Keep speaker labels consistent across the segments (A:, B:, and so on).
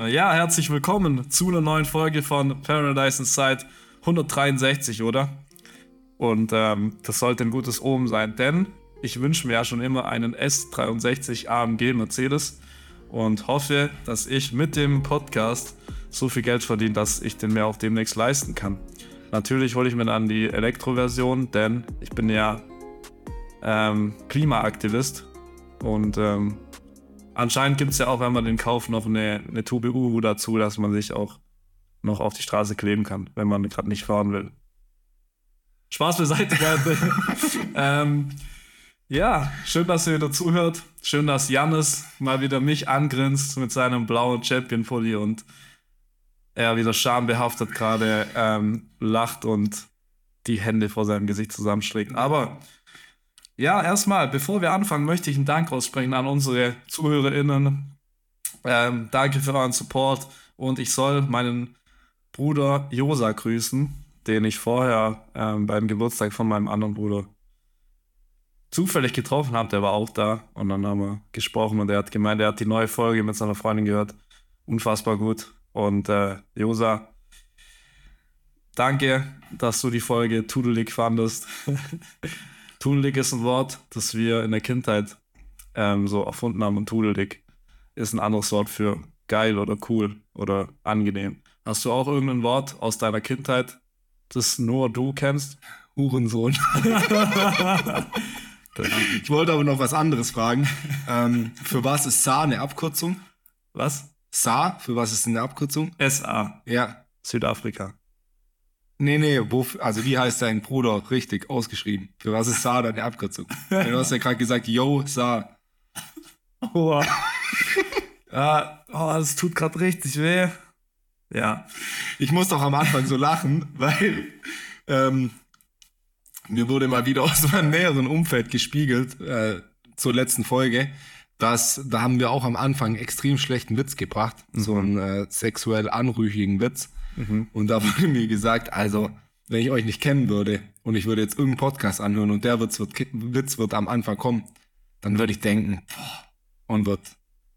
A: Ja, herzlich willkommen zu einer neuen Folge von Paradise Inside 163, oder? Und ähm, das sollte ein gutes Omen sein, denn ich wünsche mir ja schon immer einen S63 AMG Mercedes und hoffe, dass ich mit dem Podcast so viel Geld verdiene, dass ich den mir auch demnächst leisten kann. Natürlich hole ich mir dann die Elektroversion, denn ich bin ja ähm, Klimaaktivist und ähm, anscheinend gibt es ja auch, wenn man den kauft, noch eine, eine Tube Uhu dazu, dass man sich auch noch auf die Straße kleben kann, wenn man gerade nicht fahren will. Spaß beiseite, Leute. ähm, ja, schön, dass ihr wieder zuhört. Schön, dass Jannis mal wieder mich angrinst mit seinem blauen Champion-Pulli und er wieder schambehaftet gerade ähm, lacht und die Hände vor seinem Gesicht zusammenschlägt. Aber ja, erstmal, bevor wir anfangen, möchte ich einen Dank aussprechen an unsere ZuhörerInnen. Ähm, danke für euren Support und ich soll meinen Bruder Josa grüßen, den ich vorher ähm, beim Geburtstag von meinem anderen Bruder zufällig getroffen habe. Der war auch da und dann haben wir gesprochen und er hat gemeint, er hat die neue Folge mit seiner Freundin gehört. Unfassbar gut. Und äh, Josa, danke, dass du die Folge tudelig fandest. tudelig ist ein Wort, das wir in der Kindheit ähm, so erfunden haben und tudelig ist ein anderes Wort für geil oder cool oder angenehm. Hast du auch irgendein Wort aus deiner Kindheit, das nur du kennst?
B: Hurensohn. ich wollte aber noch was anderes fragen. Ähm, für was ist SA eine Abkürzung?
A: Was?
B: SA, für was ist eine Abkürzung?
A: SA.
B: Ja.
A: Südafrika.
B: Nee, nee, wo, also wie heißt dein Bruder richtig ausgeschrieben? Für was ist SA deine Abkürzung? du hast ja gerade gesagt, yo, SA.
A: Oh. ja, oh, das tut gerade richtig weh. Ja.
B: Ich muss doch am Anfang so lachen, weil ähm, mir wurde mal wieder aus meinem näheren Umfeld gespiegelt äh, zur letzten Folge, dass da haben wir auch am Anfang einen extrem schlechten Witz gebracht, mhm. so einen äh, sexuell anrüchigen Witz. Mhm. Und da wurde mir gesagt, also wenn ich euch nicht kennen würde und ich würde jetzt irgendeinen Podcast anhören und der Witz wird, Witz wird am Anfang kommen, dann würde ich denken, boah, und wird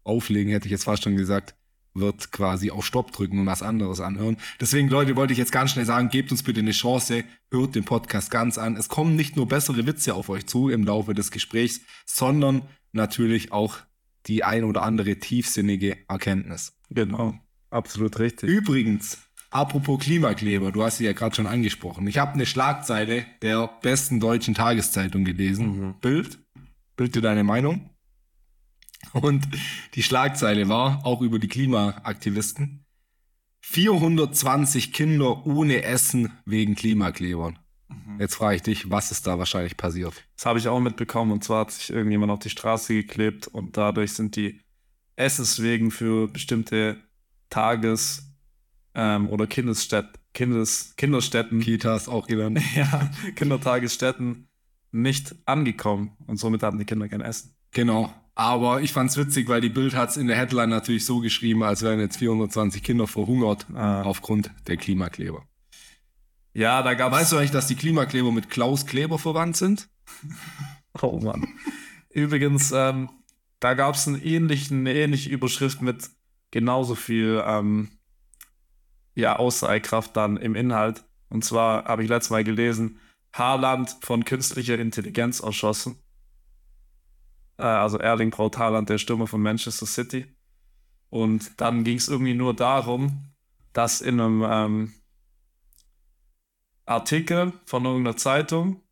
B: auflegen, hätte ich jetzt fast schon gesagt, wird quasi auf Stopp drücken und was anderes anhören. Deswegen, Leute, wollte ich jetzt ganz schnell sagen, gebt uns bitte eine Chance, hört den Podcast ganz an. Es kommen nicht nur bessere Witze auf euch zu im Laufe des Gesprächs, sondern natürlich auch die ein oder andere tiefsinnige Erkenntnis.
A: Genau, absolut richtig.
B: Übrigens, apropos Klimakleber, du hast sie ja gerade schon angesprochen. Ich habe eine Schlagzeile der besten deutschen Tageszeitung gelesen. Mhm. Bild. Bild dir deine Meinung. Und die Schlagzeile war auch über die Klimaaktivisten. 420 Kinder ohne Essen wegen Klimaklebern. Mhm. Jetzt frage ich dich, was ist da wahrscheinlich passiert?
A: Das habe ich auch mitbekommen. Und zwar hat sich irgendjemand auf die Straße geklebt und dadurch sind die Essenswegen für bestimmte Tages- ähm, oder Kindesstätten, Kindes, Kinderstätten.
B: Kitas auch genannt.
A: ja, Kindertagesstätten nicht angekommen. Und somit hatten die Kinder kein Essen.
B: Genau. Aber ich fand's witzig, weil die Bild hat's in der Headline natürlich so geschrieben, als wären jetzt 420 Kinder verhungert ah. aufgrund der Klimakleber.
A: Ja, da gab
B: Weißt du eigentlich, dass die Klimakleber mit Klaus Kleber verwandt sind?
A: oh Mann. Übrigens, ähm, da gab's einen ähnlichen, eine ähnliche Überschrift mit genauso viel ähm, ja, Aussagekraft dann im Inhalt. Und zwar habe ich letztes Mal gelesen, Haarland von künstlicher Intelligenz erschossen. Äh, also Erling Braut Haaland, der Stürmer von Manchester City. Und dann ging es irgendwie nur darum, dass in einem ähm, Artikel von irgendeiner Zeitung,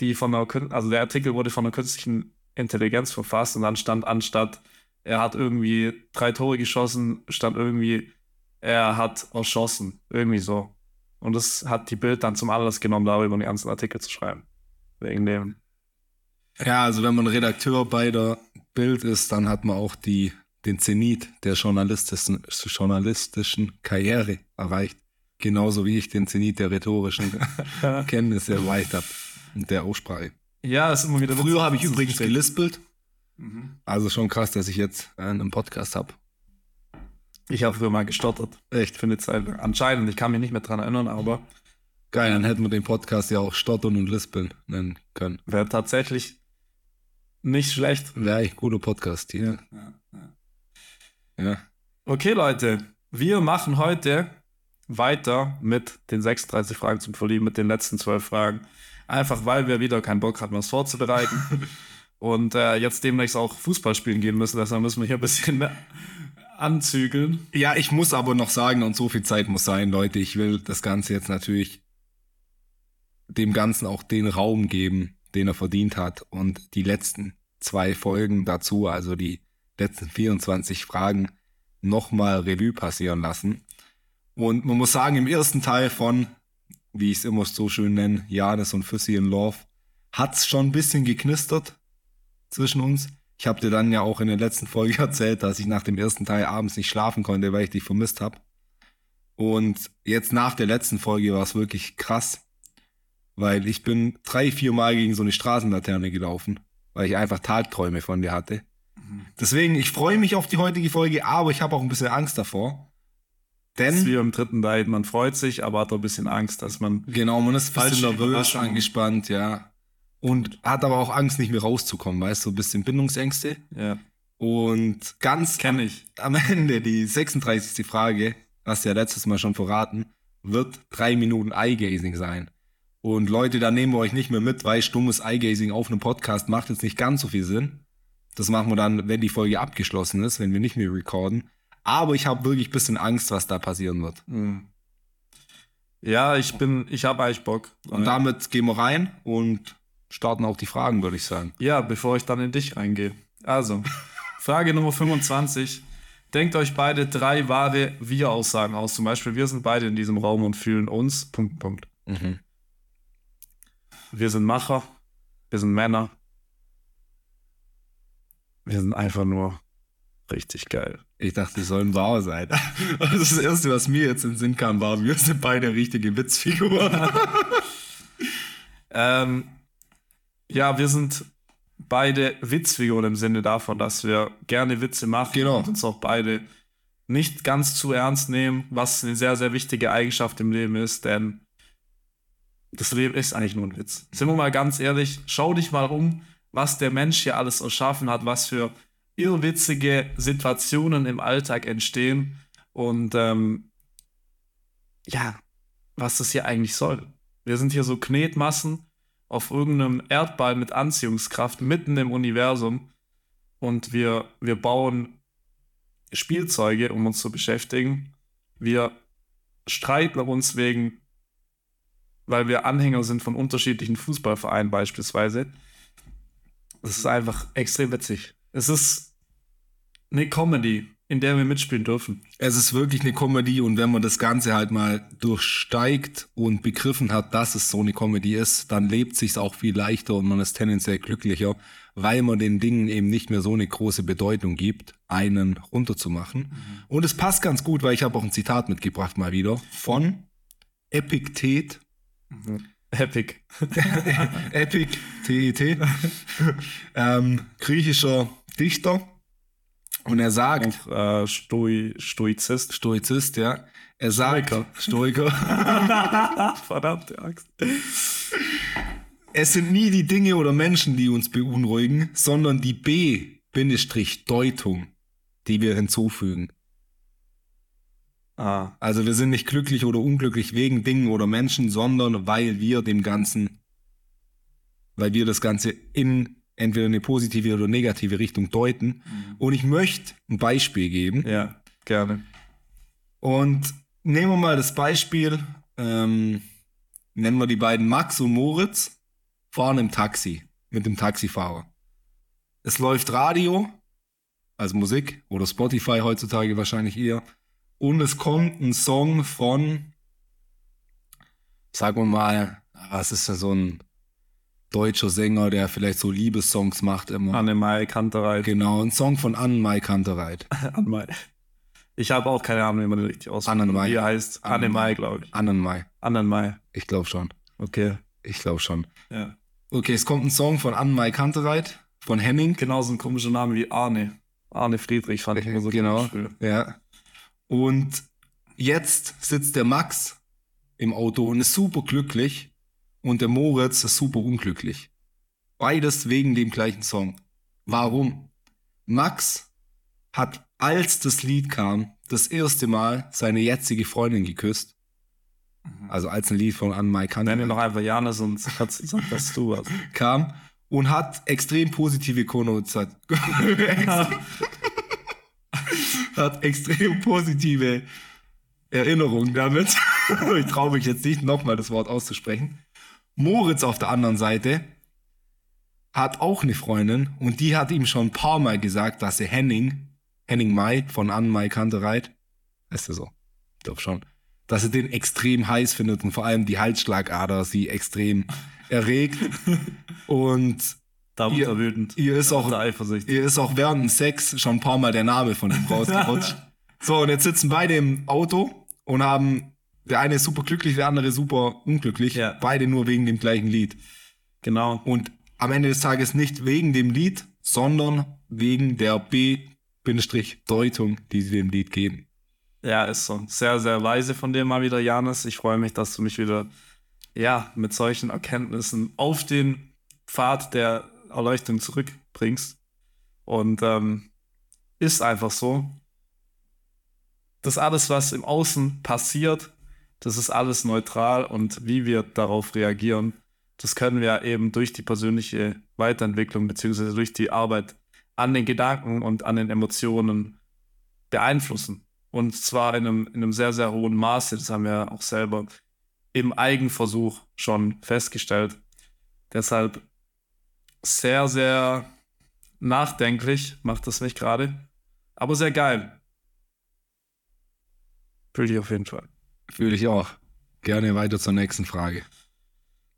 A: die von einer, also der Artikel wurde von einer künstlichen Intelligenz verfasst und dann stand anstatt, er hat irgendwie drei Tore geschossen, stand irgendwie, er hat erschossen. Irgendwie so. Und das hat die Bild dann zum Anlass genommen, darüber den ganzen Artikel zu schreiben. Wegen dem.
B: Ja, also wenn man Redakteur bei der Bild ist, dann hat man auch die, den Zenit der journalistischen, journalistischen Karriere erreicht. Genauso wie ich den Zenit der rhetorischen Kenntnisse erreicht habe und der Aussprache.
A: Ja, ist immer wieder.
B: Früher habe ich übrigens gelispelt. Mhm. Also schon krass, dass ich jetzt einen Podcast habe.
A: Ich habe früher mal gestottert. Echt, für eine Zeit lang. Anscheinend, ich kann mich nicht mehr dran erinnern, aber.
B: Geil, dann hätten wir den Podcast ja auch Stottern und Lispeln nennen können.
A: Wäre tatsächlich nicht schlecht.
B: Wäre echt guter Podcast hier. Ja, ja. ja.
A: Okay, Leute, wir machen heute weiter mit den 36 Fragen zum Verlieben, mit den letzten 12 Fragen. Einfach weil wir wieder keinen Bock hatten, was vorzubereiten. und äh, jetzt demnächst auch Fußball spielen gehen müssen. Deshalb müssen wir hier ein bisschen mehr anzügeln.
B: Ja, ich muss aber noch sagen, und so viel Zeit muss sein, Leute, ich will das Ganze jetzt natürlich dem Ganzen auch den Raum geben, den er verdient hat. Und die letzten zwei Folgen dazu, also die letzten 24 Fragen, nochmal Revue passieren lassen. Und man muss sagen, im ersten Teil von, wie ich es immer so schön nenne, Janis und Füssi in Love, hat's schon ein bisschen geknistert zwischen uns. Ich habe dir dann ja auch in der letzten Folge erzählt, dass ich nach dem ersten Teil abends nicht schlafen konnte, weil ich dich vermisst habe. Und jetzt nach der letzten Folge war es wirklich krass, weil ich bin drei, vier Mal gegen so eine Straßenlaterne gelaufen, weil ich einfach Tagträume von dir hatte. Deswegen, ich freue mich auf die heutige Folge, aber ich habe auch ein bisschen Angst davor.
A: Das ist
B: Denn,
A: wie im dritten Teil. Man freut sich, aber hat auch ein bisschen Angst, dass man.
B: genau, man ist ein bisschen nervös, angespannt, ja. Und hat aber auch Angst, nicht mehr rauszukommen, weißt du, so ein bisschen Bindungsängste.
A: Ja,
B: Und ganz
A: kenne ich.
B: am Ende, die 36. Frage, hast du ja letztes Mal schon verraten, wird drei Minuten Eye-Gazing sein. Und Leute, da nehmen wir euch nicht mehr mit, weil stummes Eye-Gazing auf einem Podcast macht jetzt nicht ganz so viel Sinn. Das machen wir dann, wenn die Folge abgeschlossen ist, wenn wir nicht mehr recorden. Aber ich habe wirklich ein bisschen Angst, was da passieren wird.
A: Hm. Ja, ich bin, ich habe eigentlich Bock.
B: Und damit gehen wir rein und starten auch die Fragen, würde ich sagen.
A: Ja, bevor ich dann in dich reingehe. Also, Frage Nummer 25. Denkt euch beide drei wahre Wir-Aussagen aus. Zum Beispiel, wir sind beide in diesem Raum und fühlen uns. Punkt, Punkt.
B: Mhm.
A: Wir sind Macher. Wir sind Männer. Wir sind einfach nur richtig geil.
B: Ich dachte, die sollen wahr sein. Das Erste, was mir jetzt in den Sinn kam, war, wir sind beide richtige Witzfiguren.
A: Ähm, ja, wir sind beide Witzfiguren im Sinne davon, dass wir gerne Witze machen
B: Genau.
A: und uns auch beide nicht ganz zu ernst nehmen, was eine sehr, sehr wichtige Eigenschaft im Leben ist, denn das Leben ist eigentlich nur ein Witz. Sind wir mal ganz ehrlich, schau dich mal um, was der Mensch hier alles erschaffen hat, was für irrwitzige Situationen im Alltag entstehen und ähm, ja, was das hier eigentlich soll. Wir sind hier so Knetmassen auf irgendeinem Erdball mit Anziehungskraft mitten im Universum und wir, wir bauen Spielzeuge, um uns zu beschäftigen. Wir streiten uns wegen, weil wir Anhänger sind von unterschiedlichen Fußballvereinen beispielsweise. Das ist einfach extrem witzig. Es ist eine Comedy, in der wir mitspielen dürfen.
B: Es ist wirklich eine Comedy und wenn man das Ganze halt mal durchsteigt und begriffen hat, dass es so eine Comedy ist, dann lebt sich's auch viel leichter und man ist tendenziell glücklicher, weil man den Dingen eben nicht mehr so eine große Bedeutung gibt, einen runterzumachen. Und es passt ganz gut, weil ich habe auch ein Zitat mitgebracht mal wieder von Epiktet.
A: Epic.
B: Epic, T-E-T, ähm, griechischer Dichter. Und er sagt,
A: Und äh, Stoi, Stoizist.
B: Stoizist, ja, er sagt, Stoiker,
A: Verdammte Angst.
B: es sind nie die Dinge oder Menschen, die uns beunruhigen, sondern die B-Deutung, die wir hinzufügen.
A: Ah,
B: Also wir sind nicht glücklich oder unglücklich wegen Dingen oder Menschen, sondern weil wir dem Ganzen, weil wir das Ganze in entweder eine positive oder negative Richtung deuten. Und ich möchte ein Beispiel geben.
A: ja, gerne.
B: Und nehmen wir mal das Beispiel, ähm, nennen wir die beiden Max und Moritz, fahren im Taxi mit dem Taxifahrer. Es läuft Radio, also Musik oder Spotify heutzutage wahrscheinlich eher. Und es kommt ein Song von, sagen wir mal, was ist denn so ein deutscher Sänger, der vielleicht so Liebessongs macht immer.
A: Annemai Kantereit.
B: Genau, ein Song von Anne-Mai Kantereit.
A: Annemai. Ich habe auch keine Ahnung, wie man den richtig ausspricht.
B: Annenmai.
A: Wie heißt? Annemai, glaube ich.
B: Annenmai.
A: Annenmai.
B: Ich glaube schon.
A: Okay.
B: Ich glaube schon.
A: Ja.
B: Okay, es kommt ein Song von Anne-Mai Kantereit, von Henning.
A: Genauso ein komischer Name wie Arne. Arne Friedrich fand ich immer so
B: Genau. Ja. Und jetzt sitzt der Max im Auto und ist super glücklich und der Moritz ist super unglücklich. Beides wegen dem gleichen Song. Warum? Max hat, als das Lied kam, das erste Mal seine jetzige Freundin geküsst. Also als ein Lied von Anne Mai
A: Nenn ihn noch einfach Janis und sag, sag das du was.
B: kam und hat extrem positive Konnotation. hat extrem positive Erinnerungen damit. ich traue mich jetzt nicht nochmal das Wort auszusprechen. Moritz auf der anderen Seite hat auch eine Freundin und die hat ihm schon ein paar Mal gesagt, dass er Henning, Henning Mai von Anne Mai Kantereit, ist er so, ich glaube schon, dass er den extrem heiß findet und vor allem die Halsschlagader sie extrem erregt. und
A: Da wird er wütend.
B: ihr ist auch. Ihr ist auch während dem Sex schon ein paar Mal der Name von ihm rausgerutscht. so, und jetzt sitzen beide im Auto und haben, der eine ist super glücklich, der andere super unglücklich.
A: Ja.
B: Beide nur wegen dem gleichen Lied.
A: Genau.
B: Und am Ende des Tages nicht wegen dem Lied, sondern wegen der B-Deutung, die sie dem Lied geben.
A: Ja, ist so. Sehr, sehr weise von dir mal wieder, Janis. Ich freue mich, dass du mich wieder, ja, mit solchen Erkenntnissen auf den Pfad der Erleuchtung zurückbringst. Und ähm, ist einfach so. Das alles, was im Außen passiert, das ist alles neutral und wie wir darauf reagieren, das können wir eben durch die persönliche Weiterentwicklung beziehungsweise durch die Arbeit an den Gedanken und an den Emotionen beeinflussen. Und zwar in einem, in einem sehr, sehr hohen Maße. Das haben wir auch selber im Eigenversuch schon festgestellt. Deshalb sehr, sehr nachdenklich macht das mich gerade. Aber sehr geil. Fühle ich auf jeden Fall.
B: Fühle ich auch. Gerne weiter zur nächsten Frage.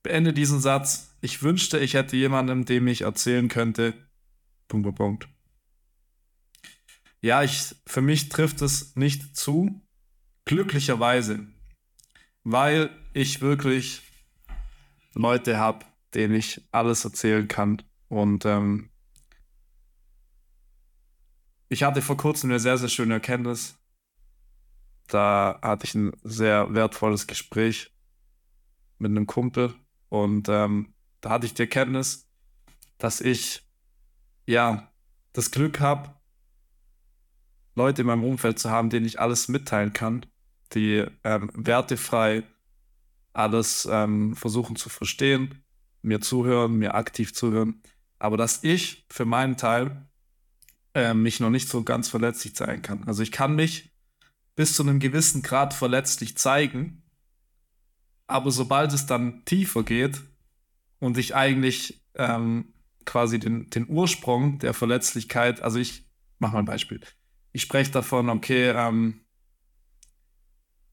A: Beende diesen Satz. Ich wünschte, ich hätte jemandem, dem ich erzählen könnte. Punkt, Punkt, Punkt. Ja, ich, für mich trifft es nicht zu. Glücklicherweise. Weil ich wirklich Leute habe, denen ich alles erzählen kann. Und ähm, ich hatte vor kurzem eine sehr, sehr schöne Erkenntnis. Da hatte ich ein sehr wertvolles Gespräch mit einem Kumpel und ähm, da hatte ich die Erkenntnis, dass ich ja das Glück habe, Leute in meinem Umfeld zu haben, denen ich alles mitteilen kann, die ähm, wertefrei alles ähm, versuchen zu verstehen, mir zuhören, mir aktiv zuhören, aber dass ich für meinen Teil äh, mich noch nicht so ganz verletzlich zeigen kann. Also ich kann mich bis zu einem gewissen Grad verletzlich zeigen, aber sobald es dann tiefer geht und ich eigentlich ähm, quasi den, den Ursprung der Verletzlichkeit, also ich mach mal ein Beispiel. Ich spreche davon, okay, ähm,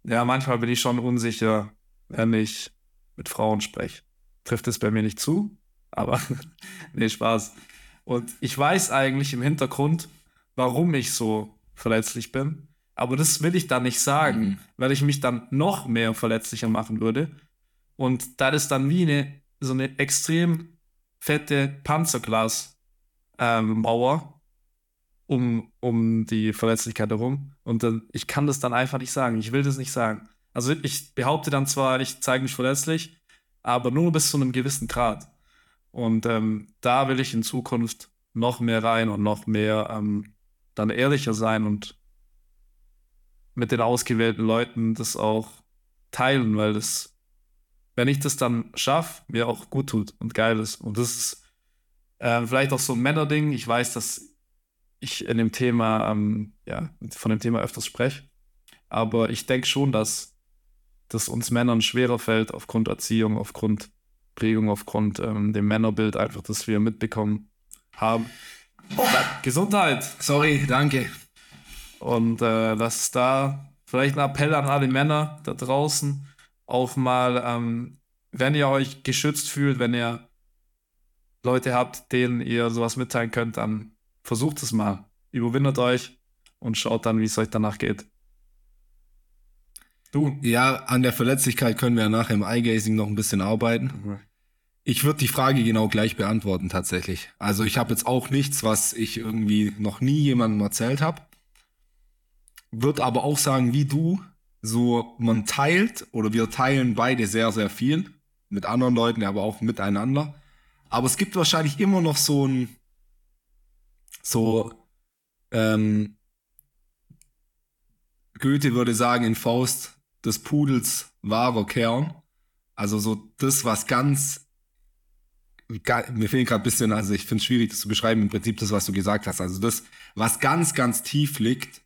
A: ja, manchmal bin ich schon unsicher, wenn ich mit Frauen spreche. Trifft es bei mir nicht zu, aber nee, Spaß. Und ich weiß eigentlich im Hintergrund, warum ich so verletzlich bin. Aber das will ich dann nicht sagen,
B: Mhm.
A: weil ich mich dann noch mehr verletzlicher machen würde. Und da ist dann wie eine, so eine extrem fette Panzerglas-Mauer um, um die Verletzlichkeit herum. Und dann, ich kann das dann einfach nicht sagen. Ich will das nicht sagen. Also ich behaupte dann zwar, ich zeige mich verletzlich, aber nur bis zu einem gewissen Grad. Und ähm, da will ich in Zukunft noch mehr rein und noch mehr ähm, dann ehrlicher sein und mit den ausgewählten Leuten das auch teilen, weil das, wenn ich das dann schaffe, mir auch gut tut und geil ist. Und das ist ähm, vielleicht auch so ein Männerding. Ich weiß, dass ich in dem Thema, ähm, ja, von dem Thema öfters spreche. Aber ich denke schon, dass das uns Männern schwerer fällt aufgrund Erziehung, aufgrund Prägung, aufgrund ähm, dem Männerbild einfach, das wir mitbekommen haben. Gesundheit!
B: Sorry, danke.
A: Und äh, dass da vielleicht ein Appell an alle Männer da draußen auf mal, ähm, wenn ihr euch geschützt fühlt, wenn ihr Leute habt, denen ihr sowas mitteilen könnt, dann versucht es mal. Überwindet euch und schaut dann, wie es euch danach geht. Du.
B: Ja, an der Verletzlichkeit können wir ja nachher im Eye-Gazing noch ein bisschen arbeiten. Ich würde die Frage genau gleich beantworten tatsächlich. Also ich habe jetzt auch nichts, was ich irgendwie noch nie jemandem erzählt habe. Würde aber auch sagen, wie du, so man teilt oder wir teilen beide sehr, sehr viel mit anderen Leuten, aber auch miteinander. Aber es gibt wahrscheinlich immer noch so ein so ähm, Goethe würde sagen in Faust, des Pudels wahrer Kern. Also so das, was ganz, ga- mir fehlen gerade ein bisschen, also ich finde es schwierig, das zu beschreiben, im Prinzip das, was du gesagt hast. Also das, was ganz, ganz tief liegt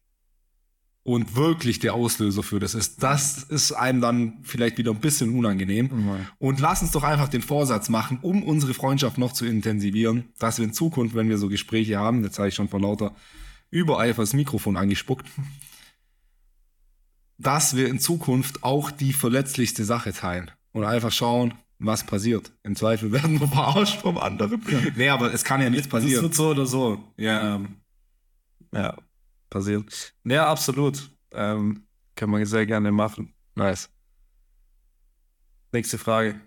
B: und wirklich der Auslöser für das ist, das ist einem dann vielleicht wieder ein bisschen unangenehm. Und lass uns doch einfach den Vorsatz machen, um unsere Freundschaft noch zu intensivieren, dass wir in Zukunft, wenn wir so Gespräche haben, jetzt habe ich schon vor lauter Übereifer das Mikrofon angespuckt, dass wir in Zukunft auch die verletzlichste Sache teilen und einfach schauen, was passiert. Im Zweifel werden wir verarscht vom anderen. Nee, aber es kann ja nichts
A: Das
B: passieren.
A: wird so oder so.
B: Ja.
A: Ähm, ja, passieren. Ja, absolut. Ähm, kann man sehr gerne machen.
B: Nice.
A: Nächste Frage.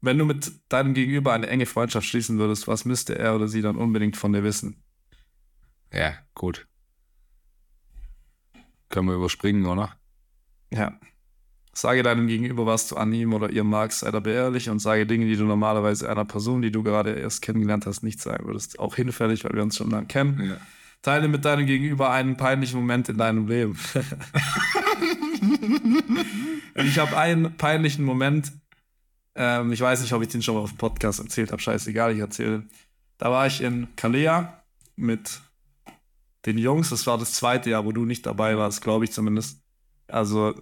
A: Wenn du mit deinem Gegenüber eine enge Freundschaft schließen würdest, was müsste er oder sie dann unbedingt von dir wissen?
B: Ja, gut. Können wir überspringen, oder?
A: Ja. Sage deinem Gegenüber, was du an ihm oder ihr magst, sei dabei ehrlich und sage Dinge, die du normalerweise einer Person, die du gerade erst kennengelernt hast, nicht sagen würdest. Auch hinfällig, weil wir uns schon lange kennen.
B: Ja.
A: Teile mit deinem Gegenüber einen peinlichen Moment in deinem Leben. ich habe einen peinlichen Moment. Ähm, ich weiß nicht, ob ich den schon mal auf dem Podcast erzählt habe. Scheißegal, ich erzähle. Da war ich in Kalea mit den Jungs. Das war das zweite Jahr, wo du nicht dabei warst, glaube ich zumindest. Also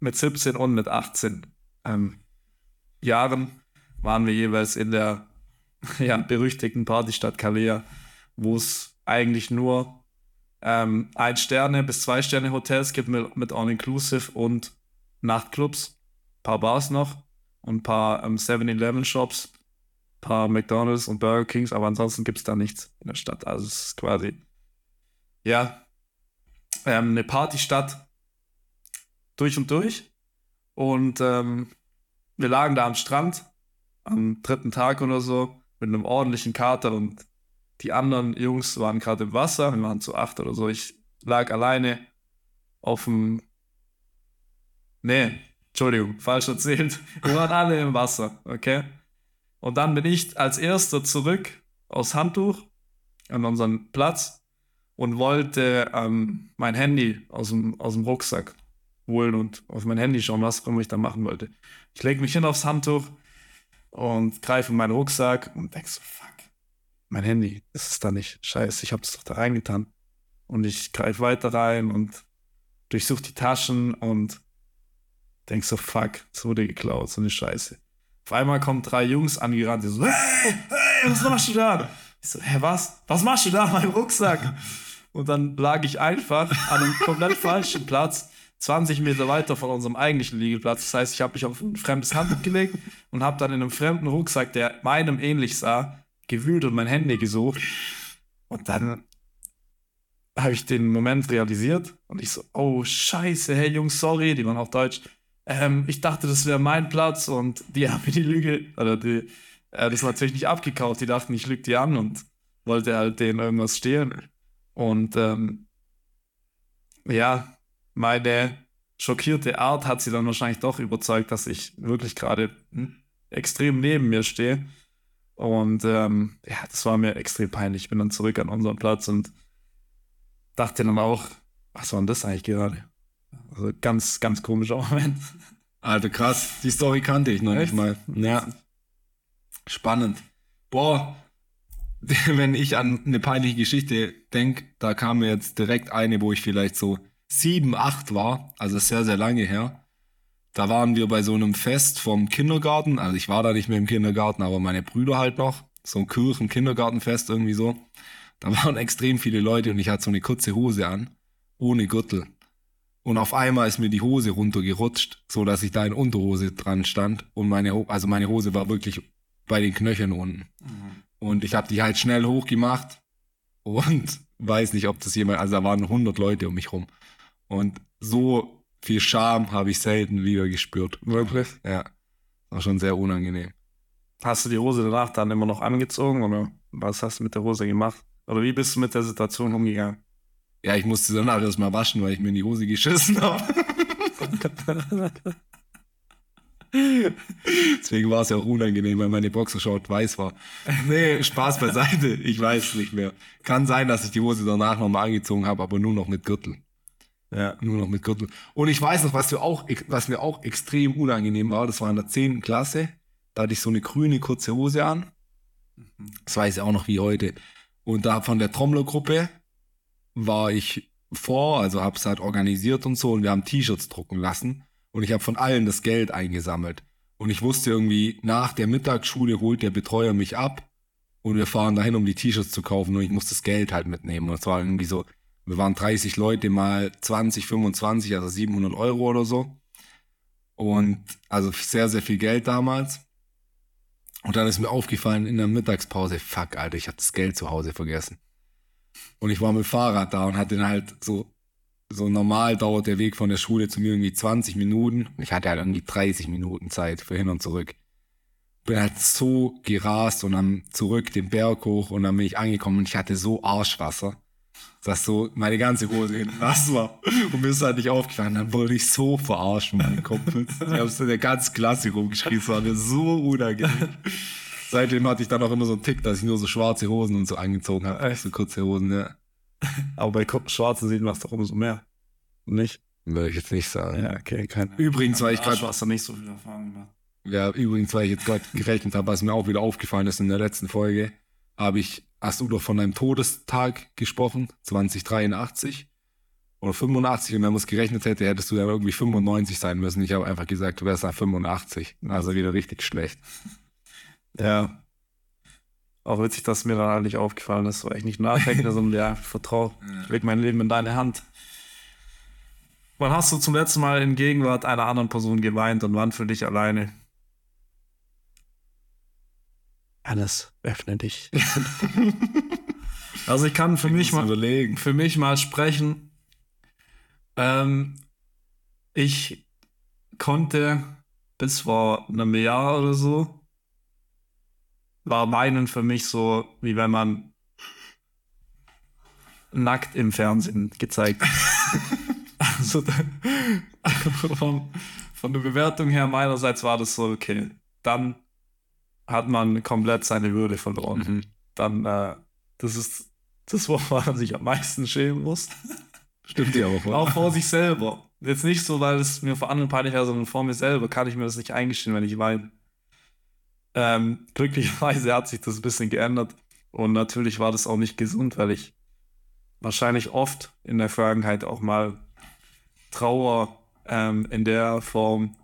A: mit 17 und mit 18 ähm, Jahren waren wir jeweils in der ja, berüchtigten Partystadt Kalea, wo es eigentlich nur ähm, ein Sterne bis zwei Sterne Hotels gibt mit, mit All-Inclusive und Nachtclubs, paar Bars noch und ein paar ähm, 7-Eleven-Shops, paar McDonalds und Burger Kings, aber ansonsten gibt es da nichts in der Stadt. Also es ist quasi, ja, ähm, eine Partystadt durch und durch. Und ähm, wir lagen da am Strand am dritten Tag oder so mit einem ordentlichen Kater und die anderen Jungs waren gerade im Wasser, wir waren zu acht oder so. Ich lag alleine auf dem. Nee, Entschuldigung, falsch erzählt. Wir waren alle im Wasser, okay? Und dann bin ich als erster zurück aus Handtuch an unseren Platz und wollte ähm, mein Handy aus dem, aus dem Rucksack holen und auf mein Handy schauen, was ich da machen wollte. Ich lege mich hin aufs Handtuch und greife in meinen Rucksack und denk so, mein Handy, ist da nicht. Scheiße, ich habe das doch da reingetan. Und ich greife weiter rein und durchsuche die Taschen und denk so, fuck, es wurde geklaut, so eine Scheiße. Auf einmal kommen drei Jungs angerannt, die so, hey, hey, was machst du da? Ich so, hä, was? Was machst du da in meinem Rucksack? Und dann lag ich einfach an einem komplett falschen Platz, 20 Meter weiter von unserem eigentlichen Liegeplatz. Das heißt, ich habe mich auf ein fremdes Handtuch gelegt und habe dann in einem fremden Rucksack, der meinem ähnlich sah, gewühlt und mein Handy gesucht. Und dann habe ich den Moment realisiert und ich so, oh scheiße, hey Jungs, sorry, die waren auch deutsch. Ähm, ich dachte, das wäre mein Platz und die haben mir die Lüge, oder die, äh, das natürlich nicht abgekauft. Die dachten, ich lüge die an und wollte halt denen irgendwas stehlen. Und ähm, ja, meine schockierte Art hat sie dann wahrscheinlich doch überzeugt, dass ich wirklich gerade hm, extrem neben mir stehe. Und ähm, ja, das war mir extrem peinlich. Ich bin dann zurück an unseren Platz und dachte dann auch, was war denn das eigentlich gerade? Also ganz, ganz komischer Moment.
B: Alter, krass. Die Story kannte ich noch
A: Echt?
B: nicht mal. Ja. Spannend. Boah, wenn ich an eine peinliche Geschichte denke, da kam mir jetzt direkt eine, wo ich vielleicht so sieben, acht war, also sehr, sehr lange her. Da waren wir bei so einem Fest vom Kindergarten, also ich war da nicht mehr im Kindergarten, aber meine Brüder halt noch, so ein Kirchen-Kindergartenfest irgendwie so. Da waren extrem viele Leute und ich hatte so eine kurze Hose an, ohne Gürtel. Und auf einmal ist mir die Hose runtergerutscht, so dass ich da in Unterhose dran stand und meine, Ho- also meine Hose war wirklich bei den Knöcheln unten. Und ich habe die halt schnell hochgemacht und weiß nicht, ob das jemand, also da waren 100 Leute um mich rum. Und so viel Scham habe ich selten wieder gespürt.
A: Wirklich?
B: Ja, war schon sehr unangenehm.
A: Hast du die Hose danach dann immer noch angezogen oder was hast du mit der Hose gemacht? Oder wie bist du mit der Situation umgegangen?
B: Ja, ich musste danach erstmal waschen, weil ich mir in die Hose geschissen habe. Deswegen war es ja auch unangenehm, weil meine Boxershort weiß war. Nee, Spaß beiseite. Ich weiß es nicht mehr. Kann sein, dass ich die Hose danach nochmal angezogen habe, aber nur noch mit Gürtel.
A: Ja.
B: Nur noch mit Gürtel. Und ich weiß noch, was, wir auch, was mir auch extrem unangenehm war, das war in der 10. Klasse. Da hatte ich so eine grüne kurze Hose an. Das weiß ich auch noch wie heute. Und da von der Trommlergruppe war ich vor, also habe es halt organisiert und so und wir haben T-Shirts drucken lassen und ich habe von allen das Geld eingesammelt. Und ich wusste irgendwie, nach der Mittagsschule holt der Betreuer mich ab und wir fahren dahin, um die T-Shirts zu kaufen und ich muss das Geld halt mitnehmen. Und es war irgendwie so, wir waren 30 Leute mal 20, 25, also 700 Euro oder so. Und also sehr, sehr viel Geld damals. Und dann ist mir aufgefallen in der Mittagspause, fuck, Alter, ich habe das Geld zu Hause vergessen. Und ich war mit dem Fahrrad da und hatte dann halt so, so normal dauert der Weg von der Schule zu mir irgendwie 20 Minuten. Ich hatte halt irgendwie 30 Minuten Zeit für hin und zurück. Bin halt so gerast und dann zurück den Berg hoch und dann bin ich angekommen und ich hatte so Arschwasser, dass so meine ganze Hose hinten nass war. Und mir ist halt nicht aufgefallen. Dann wurde ich so verarscht mit meinem Kopf. Ich habe so der ganze Klasse rumgeschrien. Es war mir so unangenehm. Seitdem hatte ich dann auch immer so einen Tick, dass ich nur so schwarze Hosen und so angezogen habe. Echt so kurze Hosen, ja.
A: Aber bei Schwarzen sieht man es doch umso mehr. Nicht?
B: Würde ich jetzt nicht sagen.
A: Ja, okay, keine
B: Übrigens, weil ich gerade,
A: hast du nicht so viel Erfahrung gemacht.
B: ja, übrigens, weil ich jetzt gerade gerechnet habe, was mir auch wieder aufgefallen ist in der letzten Folge, habe ich, hast du doch von deinem Todestag gesprochen, 2083 oder 85, und wenn man es gerechnet hätte, hättest du ja irgendwie 95 sein müssen. Ich habe einfach gesagt, du wärst nach 85. Also wieder richtig schlecht.
A: Ja. Auch witzig, dass mir dann halt nicht aufgefallen ist, weil ich nicht nachdenke, sondern ja, vertraue. Ich leg mein Leben in deine Hand. Wann hast du zum letzten Mal in Gegenwart einer anderen Person geweint und wann für dich alleine? Hannes, öffne dich. also ich kann für mich mal
B: überlegen.
A: für mich mal sprechen. Ähm, ich konnte bis vor einem Jahr oder so war Weinen für mich so, wie wenn man nackt im Fernsehen gezeigt. also von, von der Bewertung her meinerseits war das so, okay, dann hat man komplett seine Würde verloren.
B: Mhm.
A: Dann, äh, das ist das, woran man sich am meisten schämen muss.
B: Stimmt ja auch,
A: Auch vor sich selber. Jetzt nicht so, weil es mir vor anderen peinlich wäre, sondern vor mir selber kann ich mir das nicht eingestehen, wenn ich weine. Ähm, glücklicherweise hat sich das ein bisschen geändert. Und natürlich war das auch nicht gesund, weil ich wahrscheinlich oft in der Vergangenheit auch mal Trauer ähm, in der Form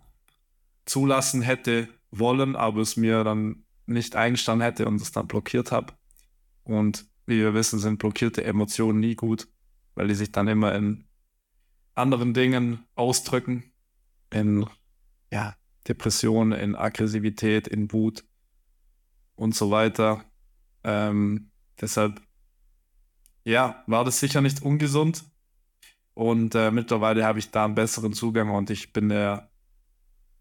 A: zulassen hätte wollen, aber es mir dann nicht eingestanden hätte und es dann blockiert habe. Und wie wir wissen, sind blockierte Emotionen nie gut, weil die sich dann immer in anderen Dingen ausdrücken. In ja, Depression, in Aggressivität, in Wut und so weiter. Ähm, deshalb, ja, war das sicher nicht ungesund. Und äh, mittlerweile habe ich da einen besseren Zugang und ich bin der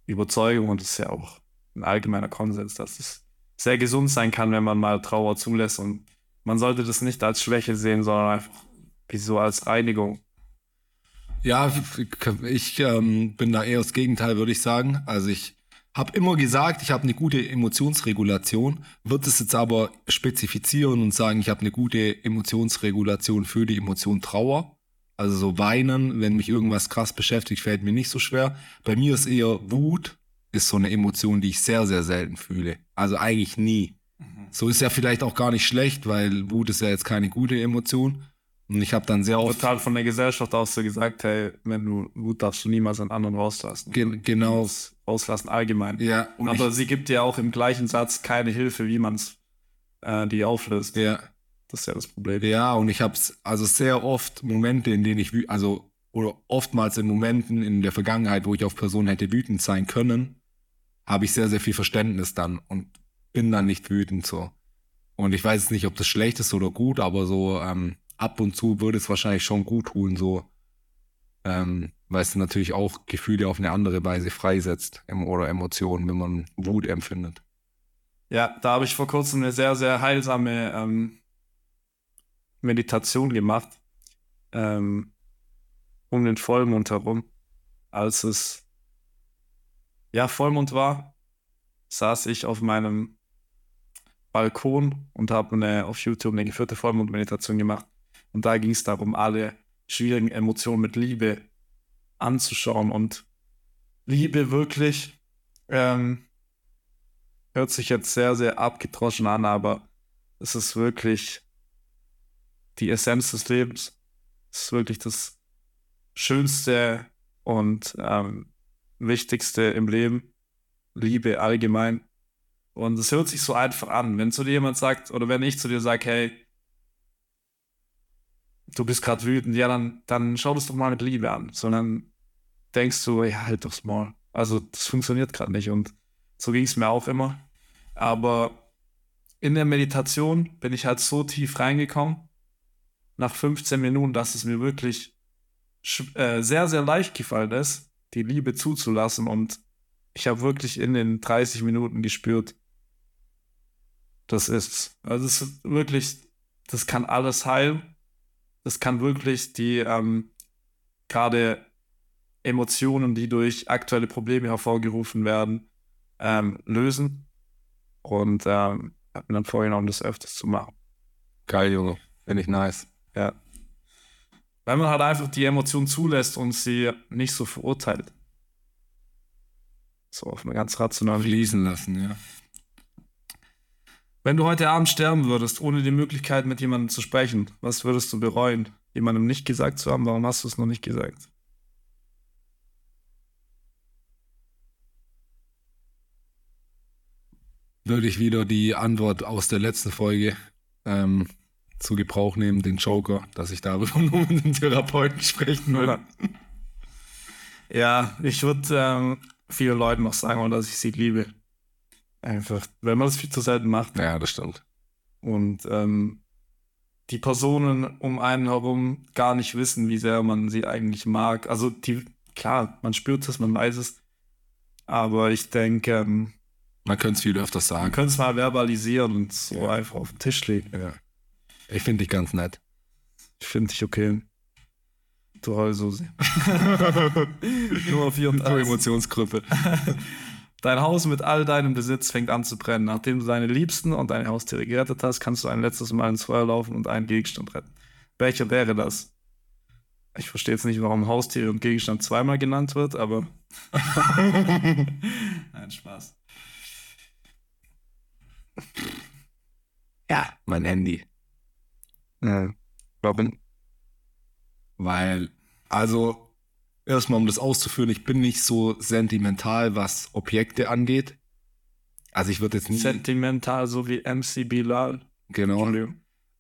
A: Überzeugung, und das ist ja auch ein allgemeiner Konsens, dass es sehr gesund sein kann, wenn man mal Trauer zulässt. Und man sollte das nicht als Schwäche sehen, sondern einfach wie so als Reinigung.
B: Ja, ich ähm, bin da eher das Gegenteil, würde ich sagen. Also ich habe immer gesagt, ich habe eine gute Emotionsregulation, wird es jetzt aber spezifizieren und sagen, ich habe eine gute Emotionsregulation für die Emotion Trauer. Also so weinen, wenn mich irgendwas krass beschäftigt, fällt mir nicht so schwer. Bei mir ist eher Wut, ist so eine Emotion, die ich sehr, sehr selten fühle. Also eigentlich nie. So ist ja vielleicht auch gar nicht schlecht, weil Wut ist ja jetzt keine gute Emotion. Und ich habe dann sehr oft
A: Total von der Gesellschaft aus so gesagt, hey, wenn du Wut darfst du niemals an anderen rauslassen.
B: ge genau,
A: Rauslassen allgemein.
B: ja,
A: Aber sie gibt dir auch im gleichen Satz keine Hilfe, wie man es äh, die auflöst.
B: ja,
A: Das ist ja das Problem.
B: Ja, und ich habe also sehr oft Momente, in denen ich also oder oftmals in Momenten in der Vergangenheit, wo ich auf Personen hätte wütend sein können, habe ich sehr sehr viel Verständnis dann und bin dann nicht wütend so. Und ich weiß nicht, ob das schlecht ist oder gut, aber so ähm, ab und zu würde es wahrscheinlich schon gut tun, so ähm, weil es natürlich auch Gefühle auf eine andere Weise freisetzt oder Emotionen, wenn man Wut empfindet.
A: Ja, da habe ich vor kurzem eine sehr, sehr heilsame ähm, Meditation gemacht. Ähm, um den Vollmond herum. Als es ja Vollmond war, saß ich auf meinem Balkon und habe eine, auf YouTube eine geführte Vollmondmeditation gemacht. Und da ging es darum, alle schwierigen Emotionen mit Liebe anzuschauen und Liebe wirklich ähm, hört sich jetzt sehr, sehr abgedroschen an, aber es ist wirklich die Essenz des Lebens. Es ist wirklich das Schönste und ähm, Wichtigste im Leben. Liebe allgemein. Und es hört sich so einfach an. Wenn zu dir jemand sagt, oder wenn ich zu dir sage, hey, du bist gerade wütend, ja, dann, dann schau das doch mal mit Liebe an. Sondern denkst du, ja, halt doch mal. Also, das funktioniert gerade nicht. Und so ging es mir auch immer. Aber in der Meditation bin ich halt so tief reingekommen, nach 15 Minuten, dass es mir wirklich äh, sehr, sehr leicht gefallen ist, die Liebe zuzulassen. Und ich habe wirklich in den 30 Minuten gespürt, das ist, also es ist wirklich, das kann alles heilen. Das kann wirklich die ähm, gerade Emotionen, die durch aktuelle Probleme hervorgerufen werden, ähm, lösen. Und ähm, habe mir dann vorgenommen, das öfters zu machen.
B: Geil, Junge. Finde ich nice.
A: Ja. Weil man halt einfach die Emotionen zulässt und sie nicht so verurteilt. So auf eine ganz rationale
B: Fließen lassen, ja.
A: Wenn du heute Abend sterben würdest, ohne die Möglichkeit mit jemandem zu sprechen, was würdest du bereuen? Jemandem nicht gesagt zu haben, warum hast du es noch nicht gesagt?
B: Würde ich wieder die Antwort aus der letzten Folge ähm, zu Gebrauch nehmen, den Joker, dass ich darüber nur mit dem Therapeuten sprechen würde.
A: Ja, ich würde ähm, vielen Leuten noch sagen, dass ich sie liebe. Einfach, wenn man das viel zu selten macht.
B: Ja, das stimmt.
A: Und ähm, die Personen um einen herum gar nicht wissen, wie sehr man sie eigentlich mag. Also die, klar, man spürt es, man weiß es. Aber ich denke, ähm,
B: man könnte es viel öfter sagen. Man
A: könnte es mal verbalisieren und so ja. einfach auf den Tisch legen.
B: Ja. Ich finde dich ganz nett.
A: Ich finde dich okay. Du Heulsuse. Nummer 4 und 1.
B: Du Emotionsgruppe.
A: Dein Haus mit all deinem Besitz fängt an zu brennen. Nachdem du deine Liebsten und deine Haustiere gerettet hast, kannst du ein letztes Mal ins Feuer laufen und einen Gegenstand retten. Welcher wäre das? Ich verstehe jetzt nicht, warum Haustiere und Gegenstand zweimal genannt wird, aber. Nein, Spaß.
B: Ja, mein Handy.
A: Äh, Robin.
B: Weil, also, erstmal um das auszuführen, ich bin nicht so sentimental, was Objekte angeht. Also ich würde jetzt nie.
A: Sentimental, so wie MC Bilal.
B: Genau.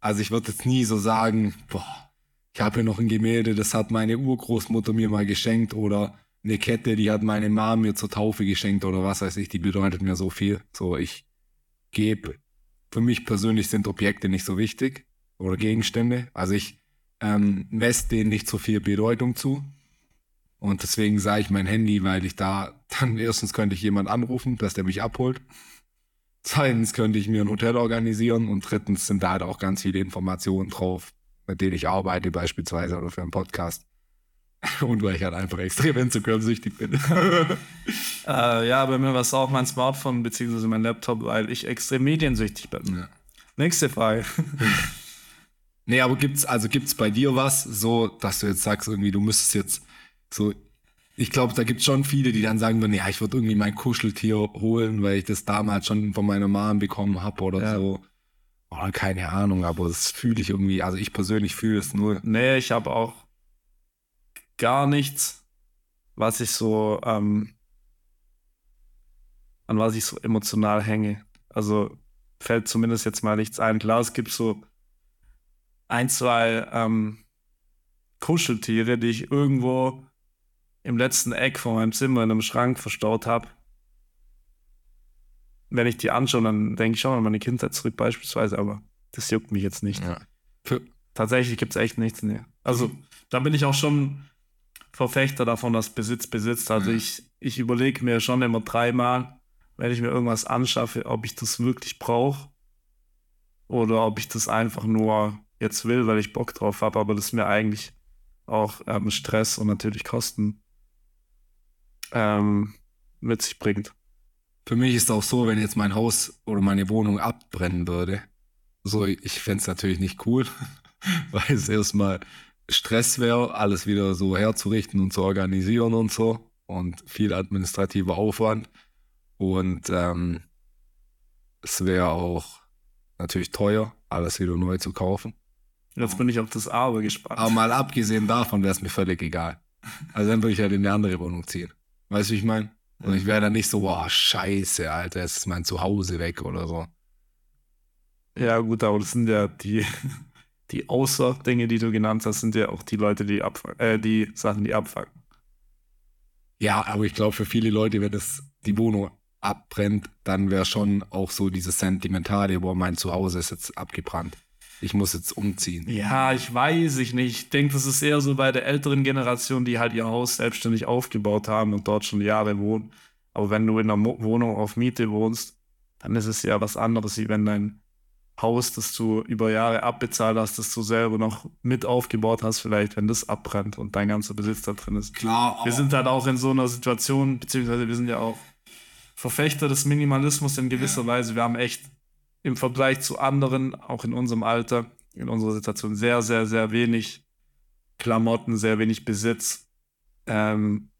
B: Also ich würde jetzt nie so sagen, boah, ich habe hier noch ein Gemälde, das hat meine Urgroßmutter mir mal geschenkt oder eine Kette, die hat meine Mom mir zur Taufe geschenkt oder was weiß ich, die bedeutet mir so viel. So, ich gebe, für mich persönlich sind Objekte nicht so wichtig oder Gegenstände. Also ich ähm, messe denen nicht so viel Bedeutung zu. Und deswegen sage ich mein Handy, weil ich da dann erstens könnte ich jemand anrufen, dass der mich abholt. Zweitens könnte ich mir ein Hotel organisieren und drittens sind da halt auch ganz viele Informationen drauf, mit denen ich arbeite beispielsweise oder für einen Podcast. Und weil ich halt einfach extrem Instagram-süchtig bin.
A: äh, ja, bei mir war es auch mein Smartphone bzw. mein Laptop, weil ich extrem mediensüchtig bin. Ja. Nächste Frage.
B: Nee, aber gibt's, also gibt's bei dir was, so, dass du jetzt sagst, irgendwie, du müsstest jetzt so, ich glaube, da gibt es schon viele, die dann sagen würden, ja, ich würde irgendwie mein Kuscheltier holen, weil ich das damals schon von meiner Mom bekommen habe oder ja. so. Oder keine Ahnung, aber das fühle ich irgendwie, also ich persönlich fühle es nur.
A: Nee, ich habe auch gar nichts, was ich so, ähm, an was ich so emotional hänge. Also fällt zumindest jetzt mal nichts ein. Klar, es gibt so ein, zwei ähm, Kuscheltiere, die ich irgendwo im letzten Eck von meinem Zimmer in einem Schrank verstaut habe. Wenn ich die anschaue, dann denke ich schon an meine Kindheit zurück beispielsweise, aber das juckt mich jetzt nicht. Ja. Tatsächlich gibt es echt nichts. Nee. Also da bin ich auch schon Verfechter davon, dass Besitz besitzt. Also ja. ich, ich überlege mir schon immer dreimal, wenn ich mir irgendwas anschaffe, ob ich das wirklich brauche oder ob ich das einfach nur jetzt will, weil ich Bock drauf habe, aber das mir eigentlich auch ähm, Stress und natürlich Kosten ähm, mit sich bringt.
B: Für mich ist auch so, wenn jetzt mein Haus oder meine Wohnung abbrennen würde, so ich fände es natürlich nicht cool, weil es erstmal Stress wäre, alles wieder so herzurichten und zu organisieren und so. Und viel administrativer Aufwand. Und ähm, es wäre auch natürlich teuer, alles wieder neu zu kaufen.
A: Jetzt bin ich auf das Aber gespannt.
B: Aber mal abgesehen davon wäre es mir völlig egal. Also dann würde ich halt in eine andere Wohnung ziehen. Weißt du, wie ich meine? Und ich wäre dann nicht so, boah, scheiße, Alter, jetzt ist mein Zuhause weg oder so.
A: Ja, gut, aber das sind ja die, die Außerdinge, die du genannt hast, sind ja auch die Leute, die abfangen, äh, die Sachen, die abfangen.
B: Ja, aber ich glaube, für viele Leute, wenn das die Wohnung abbrennt, dann wäre schon auch so dieses Sentimentale, boah, mein Zuhause ist jetzt abgebrannt. Ich muss jetzt umziehen.
A: Ja, ich weiß ich nicht. Ich denke, das ist eher so bei der älteren Generation, die halt ihr Haus selbstständig aufgebaut haben und dort schon Jahre wohnen. Aber wenn du in einer Wohnung auf Miete wohnst, dann ist es ja was anderes, wie wenn dein Haus, das du über Jahre abbezahlt hast, das du selber noch mit aufgebaut hast, vielleicht, wenn das abbrennt und dein ganzer Besitz da drin ist.
B: Klar,
A: Wir sind halt auch in so einer Situation, beziehungsweise wir sind ja auch Verfechter des Minimalismus in gewisser Weise. Wir haben echt im Vergleich zu anderen, auch in unserem Alter, in unserer Situation, sehr, sehr, sehr wenig Klamotten, sehr wenig Besitz. Ähm,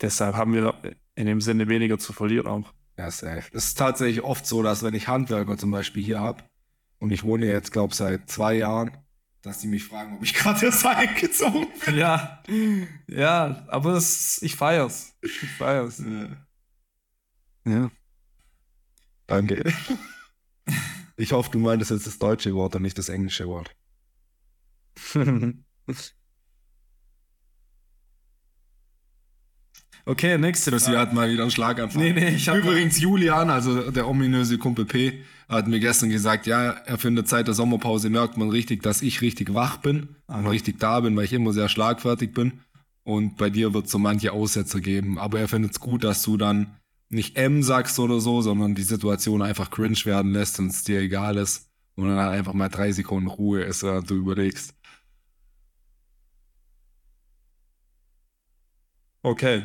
A: deshalb haben wir in dem Sinne weniger zu verlieren auch.
B: Ja, safe. Das ist tatsächlich oft so, dass wenn ich Handwerker zum Beispiel hier habe und ich wohne jetzt, glaube seit zwei Jahren, dass die mich fragen, ob ich gerade erst eingezogen bin.
A: Ja, ja, aber das, ich feier's. Ich feier's. Ja.
B: Danke. Ich hoffe, du meintest jetzt das deutsche Wort und nicht das englische Wort.
A: okay, nächste
B: Sie hat mal wieder einen Schlaganfall.
A: Nee, nee, ich hab
B: Übrigens, Julian, also der ominöse Kumpel P, hat mir gestern gesagt, ja, er findet seit der Sommerpause merkt man richtig, dass ich richtig wach bin und richtig da bin, weil ich immer sehr schlagfertig bin. Und bei dir wird es so manche Aussetzer geben. Aber er findet es gut, dass du dann nicht M sagst oder so, sondern die Situation einfach cringe werden lässt und es dir egal ist. Und dann halt einfach mal drei Sekunden Ruhe ist, während du überlegst.
A: Okay.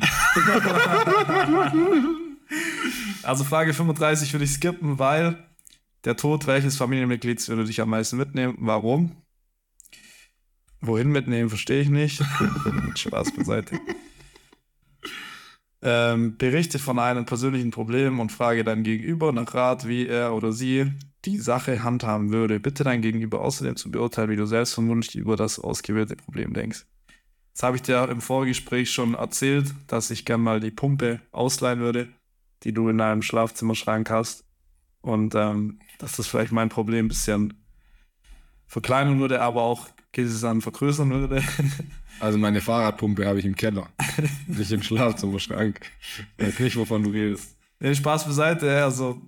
A: also Frage 35 würde ich skippen, weil der Tod welches Familienmitglieds würde dich am meisten mitnehmen? Warum? Wohin mitnehmen, verstehe ich nicht. Spaß beiseite. Ähm, berichte von einem persönlichen Problem und frage dein Gegenüber nach Rat, wie er oder sie die Sache handhaben würde. Bitte dein Gegenüber außerdem zu beurteilen, wie du selbst Wunsch über das ausgewählte Problem denkst. Das habe ich dir im Vorgespräch schon erzählt, dass ich gerne mal die Pumpe ausleihen würde, die du in deinem Schlafzimmerschrank hast. Und ähm, dass das vielleicht mein Problem ein bisschen verkleinern würde, aber auch gesamt vergrößern würde.
B: Also meine Fahrradpumpe habe ich im Keller, nicht im Schlafzimmerschrank. Ich weiß nicht, wovon du redest.
A: Nee, Spaß beiseite, also.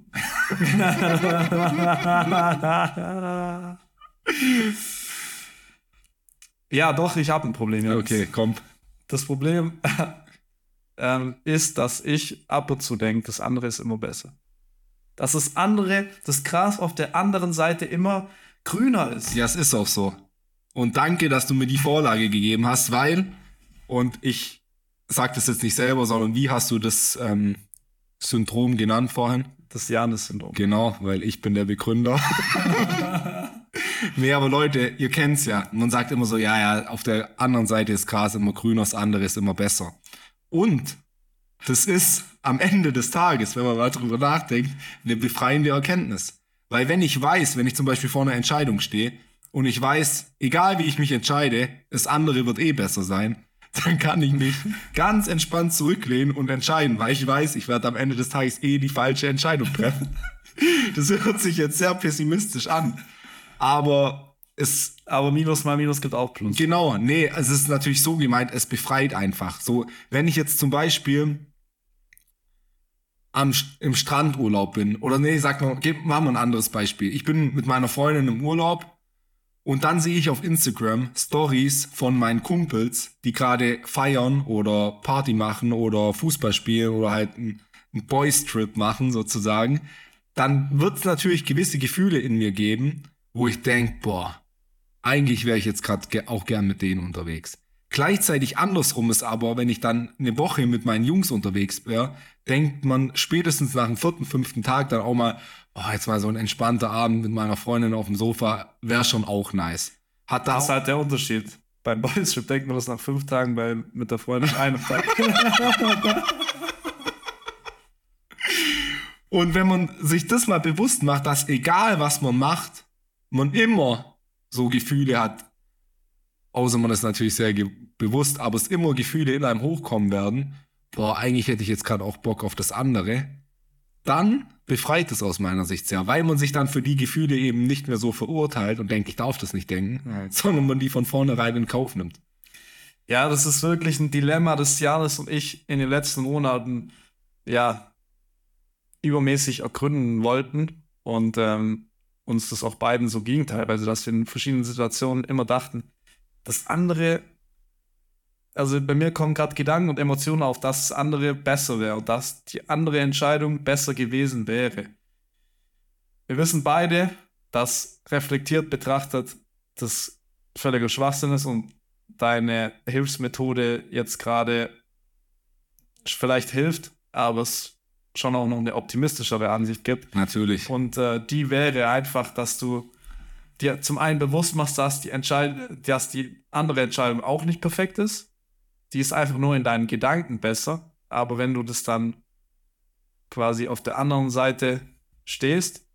A: ja, doch, ich habe ein Problem. Jetzt.
B: Okay, komm.
A: Das Problem ähm, ist, dass ich ab und zu denke, das andere ist immer besser. Dass das andere, das Gras auf der anderen Seite immer grüner ist.
B: Ja, es ist auch so. Und danke, dass du mir die Vorlage gegeben hast, weil, und ich sag das jetzt nicht selber, sondern wie hast du das ähm, Syndrom genannt vorhin?
A: Das Janis-Syndrom.
B: Genau, weil ich bin der Begründer. nee, aber Leute, ihr kennt's ja. Man sagt immer so, ja, ja, auf der anderen Seite ist Gras immer grüner, das andere ist immer besser. Und das ist am Ende des Tages, wenn man mal drüber nachdenkt, eine befreiende Erkenntnis. Weil wenn ich weiß, wenn ich zum Beispiel vor einer Entscheidung stehe und ich weiß, egal wie ich mich entscheide, das andere wird eh besser sein, dann kann ich mich ganz entspannt zurücklehnen und entscheiden, weil ich weiß, ich werde am Ende des Tages eh die falsche Entscheidung treffen. Das hört sich jetzt sehr pessimistisch an, aber es
A: Aber Minus mal Minus gibt auch Plus.
B: Genau, nee, es ist natürlich so gemeint, es befreit einfach. So, wenn ich jetzt zum Beispiel am, im Strandurlaub bin, oder nee, sag mal, gib, machen wir ein anderes Beispiel. Ich bin mit meiner Freundin im Urlaub und dann sehe ich auf Instagram Stories von meinen Kumpels, die gerade feiern oder Party machen oder Fußball spielen oder halt einen, Boys-Trip machen sozusagen. Dann wird es natürlich gewisse Gefühle in mir geben, wo ich denke, boah, eigentlich wäre ich jetzt gerade ge auch gern mit denen unterwegs. Gleichzeitig andersrum ist aber, wenn ich dann eine Woche mit meinen Jungs unterwegs wäre, denkt man spätestens nach dem vierten, fünften Tag dann auch mal, oh, jetzt mal so ein entspannter Abend mit meiner Freundin auf dem Sofa, wäre schon auch nice. Hat da
A: Das ist halt der Unterschied. beim Boystrip denkt man das nach fünf Tagen bei, mit der Freundin einem Tag.
B: Und wenn man sich das mal bewusst macht, dass egal was man macht, man immer so Gefühle hat, außer man ist natürlich sehr bewusst, aber es immer Gefühle in einem hochkommen werden, boah, eigentlich hätte ich jetzt gerade auch Bock auf das andere, dann befreit es aus meiner Sicht sehr, weil man sich dann für die Gefühle eben nicht mehr so verurteilt und denkt, ich darf das nicht denken,
A: Ja.
B: sondern man die von vornherein in Kauf nimmt.
A: Ja, das ist wirklich ein Dilemma, das Janis und ich in den letzten Monaten, ja, übermäßig ergründen wollten und ähm, uns das auch beiden so ging teilweise, dass wir in verschiedenen Situationen immer dachten, das andere, also bei mir kommen gerade Gedanken und Emotionen auf, dass das andere besser wäre und dass die andere Entscheidung besser gewesen wäre. Wir wissen beide, dass reflektiert betrachtet das völliger Schwachsinn ist und deine Hilfsmethode jetzt gerade vielleicht hilft, aber es schon auch noch eine optimistischere Ansicht gibt.
B: Natürlich.
A: Und äh, die wäre einfach, dass du dir zum einen bewusst machst, dass die, Entscheid dass die andere Entscheidung auch nicht perfekt ist. Die ist einfach nur in deinen Gedanken besser. Aber wenn du das dann quasi auf der anderen Seite stehst,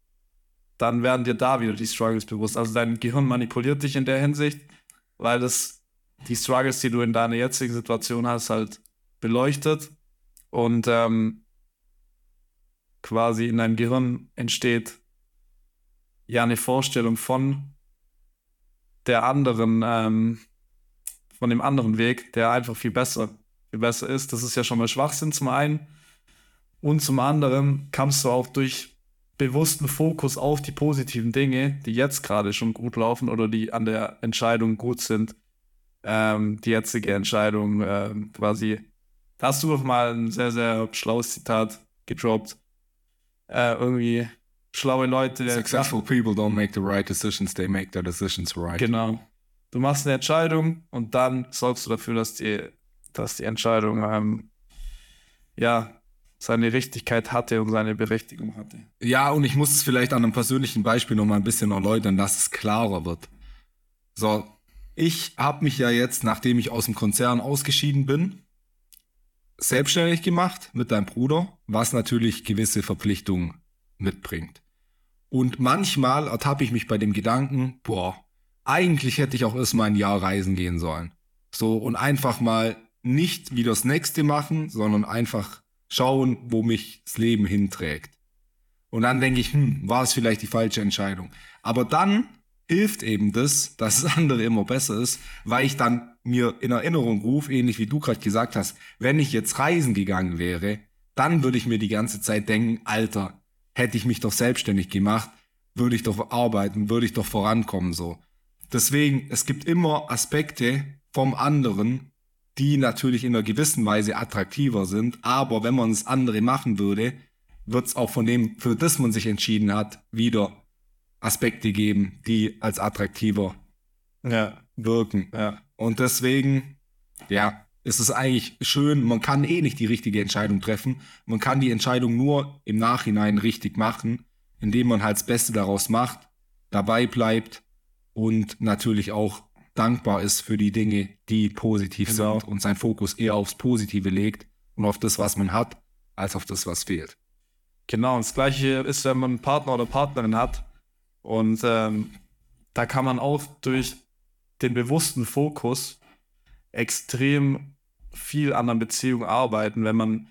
A: dann werden dir da wieder die Struggles bewusst. Also dein Gehirn manipuliert dich in der Hinsicht, weil das die Struggles, die du in deiner jetzigen Situation hast, halt beleuchtet und ähm, quasi in deinem Gehirn entsteht ja eine Vorstellung von der anderen, ähm, von dem anderen Weg, der einfach viel besser, viel besser ist. Das ist ja schon mal Schwachsinn zum einen. Und zum anderen kannst du auch durch bewussten Fokus auf die positiven Dinge, die jetzt gerade schon gut laufen oder die an der Entscheidung gut sind, ähm, die jetzige Entscheidung ähm, quasi. Da hast du doch mal ein sehr, sehr schlaues Zitat gedroppt. Äh, irgendwie schlaue Leute.
B: Successful people don't make the right decisions, they make their decisions right.
A: Genau. Du machst eine Entscheidung und dann sorgst du dafür, dass die, dass die Entscheidung ähm, ja seine Richtigkeit hatte und seine Berechtigung hatte.
B: Ja, und ich muss es vielleicht an einem persönlichen Beispiel noch mal ein bisschen erläutern, dass es klarer wird. So, ich habe mich ja jetzt, nachdem ich aus dem Konzern ausgeschieden bin, selbstständig gemacht mit deinem Bruder, was natürlich gewisse Verpflichtungen mitbringt. Und manchmal ertappe ich mich bei dem Gedanken, boah, eigentlich hätte ich auch erstmal ein Jahr reisen gehen sollen. So, und einfach mal nicht wie das nächste machen, sondern einfach schauen, wo mich das Leben hinträgt. Und dann denke ich, hm, war es vielleicht die falsche Entscheidung. Aber dann hilft eben das, dass das andere immer besser ist, weil ich dann mir in Erinnerung rufe, ähnlich wie du gerade gesagt hast, wenn ich jetzt reisen gegangen wäre, dann würde ich mir die ganze Zeit denken, Alter, hätte ich mich doch selbstständig gemacht, würde ich doch arbeiten, würde ich doch vorankommen so. Deswegen, es gibt immer Aspekte vom anderen, die natürlich in einer gewissen Weise attraktiver sind, aber wenn man das andere machen würde, wird es auch von dem, für das man sich entschieden hat, wieder Aspekte geben, die als attraktiver
A: Ja,
B: wirken.
A: ja.
B: Und deswegen, ja, ist es eigentlich schön, man kann eh nicht die richtige Entscheidung treffen. Man kann die Entscheidung nur im Nachhinein richtig machen, indem man halt das Beste daraus macht, dabei bleibt und natürlich auch dankbar ist für die Dinge, die positiv
A: Genau.
B: sind und seinen Fokus eher aufs Positive legt und auf das, was man hat, als auf das, was fehlt.
A: Genau, und das gleiche ist, wenn man einen Partner oder Partnerin hat. Und ähm, da kann man auch durch den bewussten Fokus extrem viel an der Beziehung arbeiten, wenn man,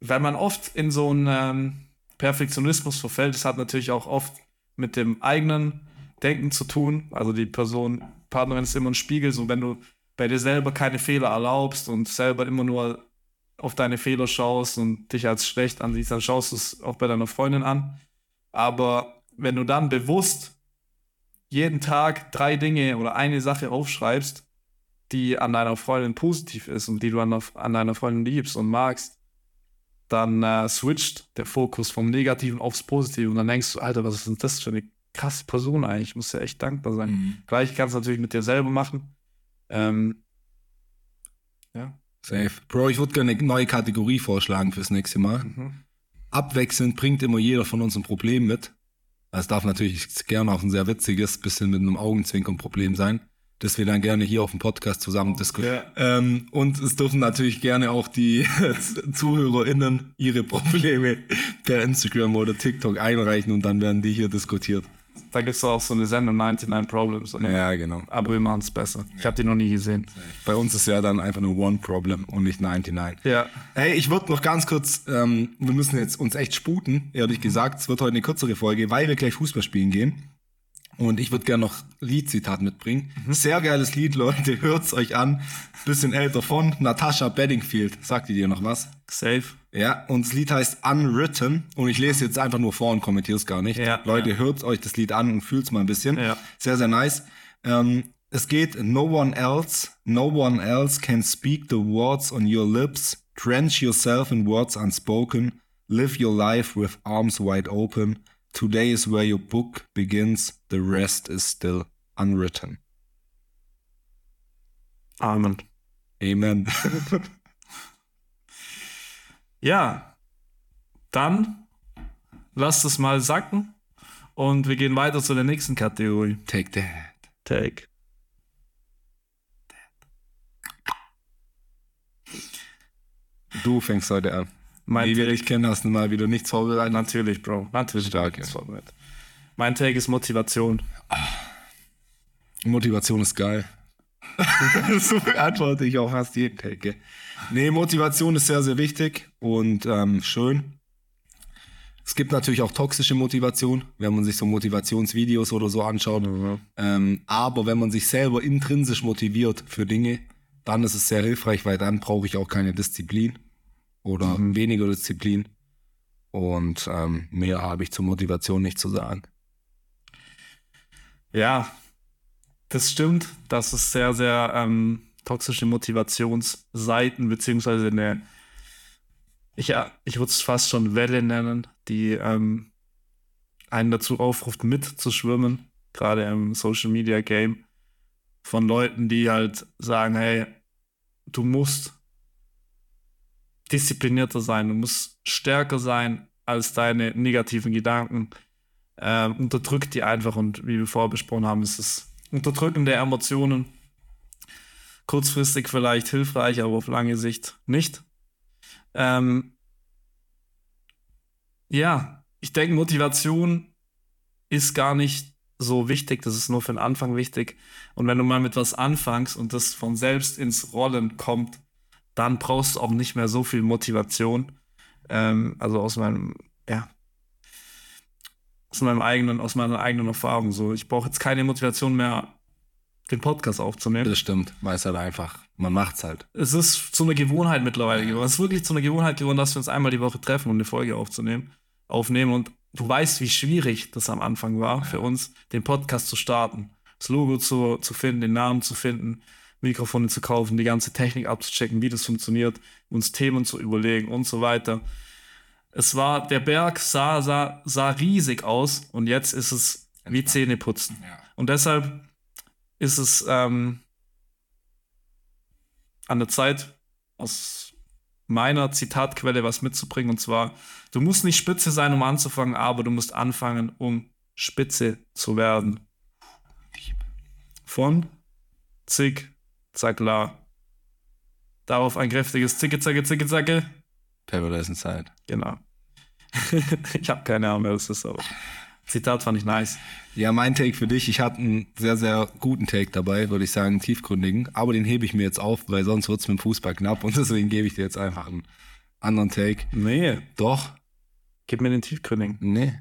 A: wenn man oft in so einen ähm, Perfektionismus verfällt, das hat natürlich auch oft mit dem eigenen Denken zu tun. Also die Person, Partnerin ist immer ein Spiegel, so wenn du bei dir selber keine Fehler erlaubst und selber immer nur auf deine Fehler schaust und dich als schlecht ansiehst, dann schaust du es auch bei deiner Freundin an. Aber wenn du dann bewusst jeden Tag drei Dinge oder eine Sache aufschreibst, die an deiner Freundin positiv ist und die du an, an deiner Freundin liebst und magst, dann äh, switcht der Fokus vom Negativen aufs Positive und dann denkst du, Alter, was ist denn das für eine krasse Person eigentlich? Ich muss ja echt dankbar sein.
B: Mhm.
A: Gleich kannst du natürlich mit dir selber machen. Ähm, ja.
B: Safe. Bro, ich würde gerne eine neue Kategorie vorschlagen fürs nächste Mal.
A: Mhm.
B: Abwechselnd bringt immer jeder von uns ein Problem mit. Es darf natürlich gerne auch ein sehr witziges, bisschen mit einem Augenzwinkern Problem sein. das wir dann gerne hier auf dem Podcast zusammen diskutieren. Ähm, und es dürfen natürlich gerne auch die ZuhörerInnen ihre Probleme per Instagram oder TikTok einreichen und dann werden die hier diskutiert.
A: Da gibt es auch so eine Sendung 99 Problems. Oder?
B: Ja, genau.
A: Aber wir machen es besser. Ich habe die noch nie gesehen.
B: Bei uns ist ja dann einfach nur One Problem und nicht 99.
A: Ja.
B: Hey, ich würde noch ganz kurz, ähm, wir müssen jetzt uns echt sputen, ehrlich gesagt. Es wird heute eine kürzere Folge, weil wir gleich Fußball spielen gehen. Und ich würde gerne noch Liedzitat mitbringen. Sehr geiles Lied, Leute. Hört's euch an. Bisschen älter von Natasha Bedingfield. Sagt ihr dir noch was?
A: Safe.
B: Ja, und das Lied heißt Unwritten. Und ich lese jetzt einfach nur vor und kommentiere es gar nicht.
A: Ja,
B: Leute,
A: ja.
B: hört euch das Lied an und fühlt's mal ein bisschen.
A: Ja.
B: Sehr, sehr nice. Ähm, es geht, no one else, no one else can speak the words on your lips. Drench yourself in words unspoken. Live your life with arms wide open. Today is where your book begins. The rest is still unwritten.
A: Amen.
B: Amen.
A: Ja. Dann lasst es mal sacken. Und wir gehen weiter zu der nächsten Kategorie.
B: Take that.
A: Take.
B: Du fängst heute an.
A: Mein
B: Wie wir dich kennen, hast du mal wieder nichts vorbereitet.
A: natürlich, Bro. Natürlich.
B: Stark,
A: Das
B: ja.
A: Mein Take ist Motivation.
B: Motivation ist geil. so beantworte ich auch fast jeden Take. Nee, Motivation ist sehr, sehr wichtig und ähm, schön. Es gibt natürlich auch toxische Motivation, wenn man sich so Motivationsvideos oder so anschaut. Ähm, aber wenn man sich selber intrinsisch motiviert für Dinge, dann ist es sehr hilfreich, weil dann brauche ich auch keine Disziplin oder weniger Disziplin. Und ähm, mehr habe ich zur Motivation nicht zu sagen.
A: Ja, das stimmt. Das ist sehr, sehr ähm, toxische Motivationsseiten, beziehungsweise eine, ich, ich würde es fast schon Welle nennen, die ähm, einen dazu aufruft, mitzuschwimmen, gerade im Social Media Game, von Leuten, die halt sagen, hey, du musst disziplinierter sein, du musst stärker sein als deine negativen Gedanken. Ähm, unterdrückt die einfach und wie wir vorher besprochen haben, ist es Unterdrücken der Emotionen kurzfristig vielleicht hilfreich, aber auf lange Sicht nicht. Ähm, ja, ich denke, Motivation ist gar nicht so wichtig, das ist nur für den Anfang wichtig. Und wenn du mal mit was anfängst und das von selbst ins Rollen kommt, dann brauchst du auch nicht mehr so viel Motivation. Ähm, also aus meinem, ja, aus meinem eigenen, aus meiner eigenen Erfahrung. So, ich brauche jetzt keine Motivation mehr, den Podcast aufzunehmen.
B: Das stimmt, weil es halt einfach, man macht's halt.
A: Es ist zu einer Gewohnheit mittlerweile geworden. Es ist wirklich zu einer Gewohnheit geworden, dass wir uns einmal die Woche treffen und eine Folge aufzunehmen, aufnehmen. Und du weißt, wie schwierig das am Anfang war für uns, den Podcast zu starten, das Logo zu, zu finden, den Namen zu finden, Mikrofone zu kaufen, die ganze Technik abzuchecken, wie das funktioniert, uns Themen zu überlegen und so weiter. Es war, der Berg sah, sah, sah riesig aus und jetzt ist es wie Zähne putzen.
B: Ja.
A: Und deshalb ist es ähm, an der Zeit, aus meiner Zitatquelle was mitzubringen. Und zwar, du musst nicht spitze sein, um anzufangen, aber du musst anfangen, um spitze zu werden. Von Zick, Zackla. Darauf ein kräftiges Zicke, Zacke, Zicke, Zacke.
B: Paradise Inside.
A: Genau. ich habe keine Ahnung, wer das ist, aber Zitat fand ich nice.
B: Ja, mein Take für dich, ich hatte einen sehr, sehr guten Take dabei, würde ich sagen, einen tiefgründigen. Aber den hebe ich mir jetzt auf, weil sonst wird's mit dem Fußball knapp und deswegen gebe ich dir jetzt einfach einen anderen Take.
A: Nee,
B: Doch,
A: gib mir den tiefgründigen.
B: nee,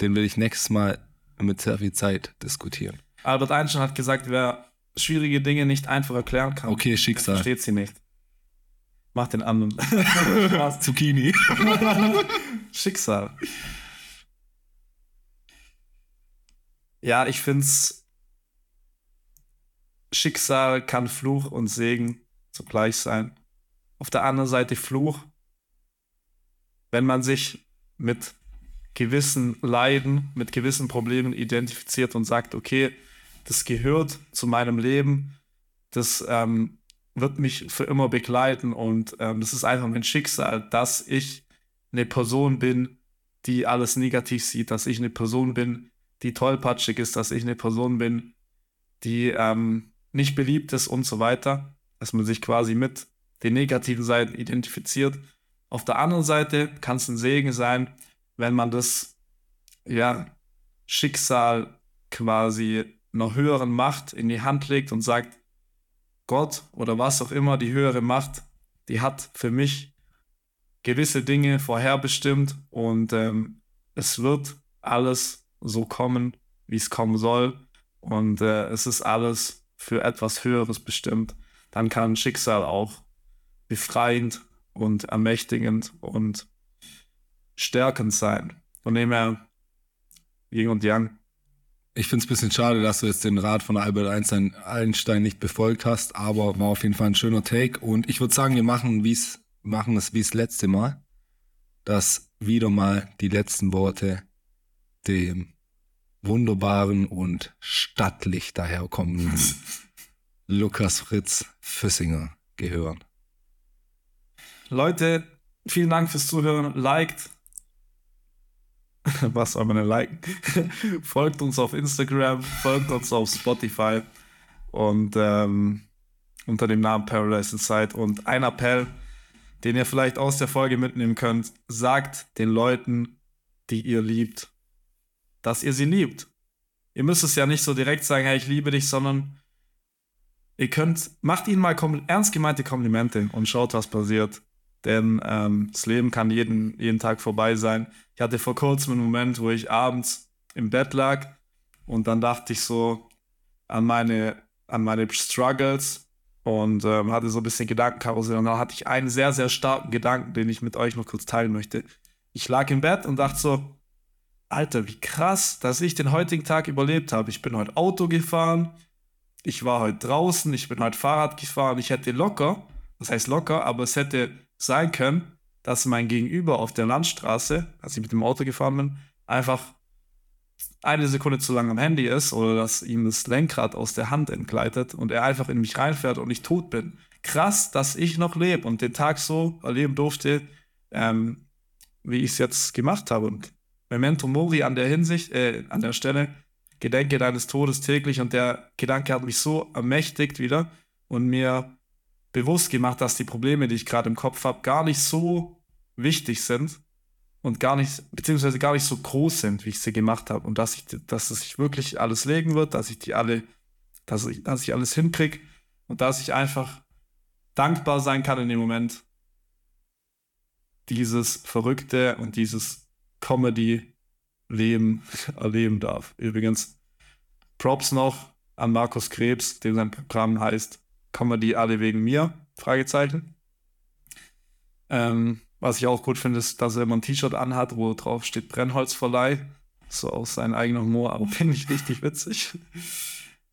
B: den will ich nächstes Mal mit sehr viel Zeit diskutieren.
A: Albert Einstein hat gesagt, wer schwierige Dinge nicht einfach erklären kann,
B: Okay, Schicksal.
A: versteht sie nicht. Mach den anderen. Spaß.
B: Zucchini.
A: Schicksal. Ja, ich find's. Schicksal kann Fluch und Segen zugleich sein. Auf der anderen Seite Fluch, wenn man sich mit gewissen Leiden, mit gewissen Problemen identifiziert und sagt, okay, das gehört zu meinem Leben, das ähm, wird mich für immer begleiten und ähm, das ist einfach mein Schicksal, dass ich eine Person bin, die alles negativ sieht, dass ich eine Person bin, die tollpatschig ist, dass ich eine Person bin, die ähm, nicht beliebt ist und so weiter, dass man sich quasi mit den negativen Seiten identifiziert. Auf der anderen Seite kann es ein Segen sein, wenn man das ja, Schicksal quasi einer höheren Macht in die Hand legt und sagt, Gott oder was auch immer, die höhere Macht, die hat für mich gewisse Dinge vorherbestimmt und ähm, es wird alles so kommen, wie es kommen soll und äh, es ist alles für etwas Höheres bestimmt. Dann kann Schicksal auch befreiend und ermächtigend und stärkend sein. Von dem her, Yin und Yang.
B: Ich finde es ein bisschen schade, dass du jetzt den Rat von Albert Einstein, Einstein nicht befolgt hast, aber war auf jeden Fall ein schöner Take. Und ich würde sagen, wir machen, wie's, machen es wie das letzte Mal, dass wieder mal die letzten Worte dem wunderbaren und stattlich daherkommenden Lukas Fritz Füssinger gehören.
A: Leute, vielen Dank fürs Zuhören. Liked. Was soll man denn liken? folgt uns auf Instagram, folgt uns auf Spotify und ähm, unter dem Namen Paradise Inside. Und ein Appell, den ihr vielleicht aus der Folge mitnehmen könnt, sagt den Leuten, die ihr liebt, dass ihr sie liebt. Ihr müsst es ja nicht so direkt sagen, hey, ich liebe dich, sondern ihr könnt, macht ihnen mal ernst gemeinte Komplimente und schaut, was passiert. Denn ähm, das Leben kann jeden, jeden Tag vorbei sein. Ich hatte vor kurzem einen Moment, wo ich abends im Bett lag und dann dachte ich so an meine, an meine Struggles und ähm, hatte so ein bisschen Gedankenkarussell. Und dann hatte ich einen sehr, sehr starken Gedanken, den ich mit euch noch kurz teilen möchte. Ich lag im Bett und dachte so, Alter, wie krass, dass ich den heutigen Tag überlebt habe. Ich bin heute Auto gefahren, ich war heute draußen, ich bin heute Fahrrad gefahren. Ich hätte locker, das heißt locker, aber es hätte sein können, dass mein Gegenüber auf der Landstraße, als ich mit dem Auto gefahren bin, einfach eine Sekunde zu lang am Handy ist oder dass ihm das Lenkrad aus der Hand entgleitet und er einfach in mich reinfährt und ich tot bin. Krass, dass ich noch lebe und den Tag so erleben durfte, ähm, wie ich es jetzt gemacht habe. Und Memento Mori an der Hinsicht, äh, an der Stelle, Gedenke deines Todes täglich und der Gedanke hat mich so ermächtigt wieder und mir bewusst gemacht, dass die Probleme, die ich gerade im Kopf habe, gar nicht so wichtig sind und gar nicht, beziehungsweise gar nicht so groß sind, wie ich sie gemacht habe. Und dass ich, dass es sich wirklich alles legen wird, dass ich die alle, dass ich, dass ich alles hinkriege und dass ich einfach dankbar sein kann in dem Moment, dieses Verrückte und dieses Comedy-Leben erleben darf. Übrigens, Props noch an Markus Krebs, dem sein Programm heißt Comedy alle wegen mir? Fragezeichen. Ähm, was ich auch gut finde, ist, dass er immer ein T-Shirt anhat, wo drauf steht Brennholzverleih. So aus seinem eigenen Humor, aber finde ich richtig witzig.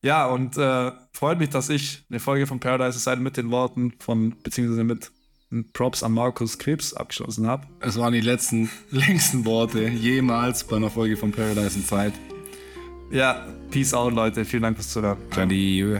A: ja, und äh, freut mich, dass ich eine Folge von Paradise Side mit den Worten von, beziehungsweise mit Props an Markus Krebs abgeschlossen habe.
B: Es waren die letzten, längsten Worte jemals bei einer Folge von Paradise Inside.
A: Ja, peace out, Leute. Vielen Dank fürs Zuhören.
B: Adieu.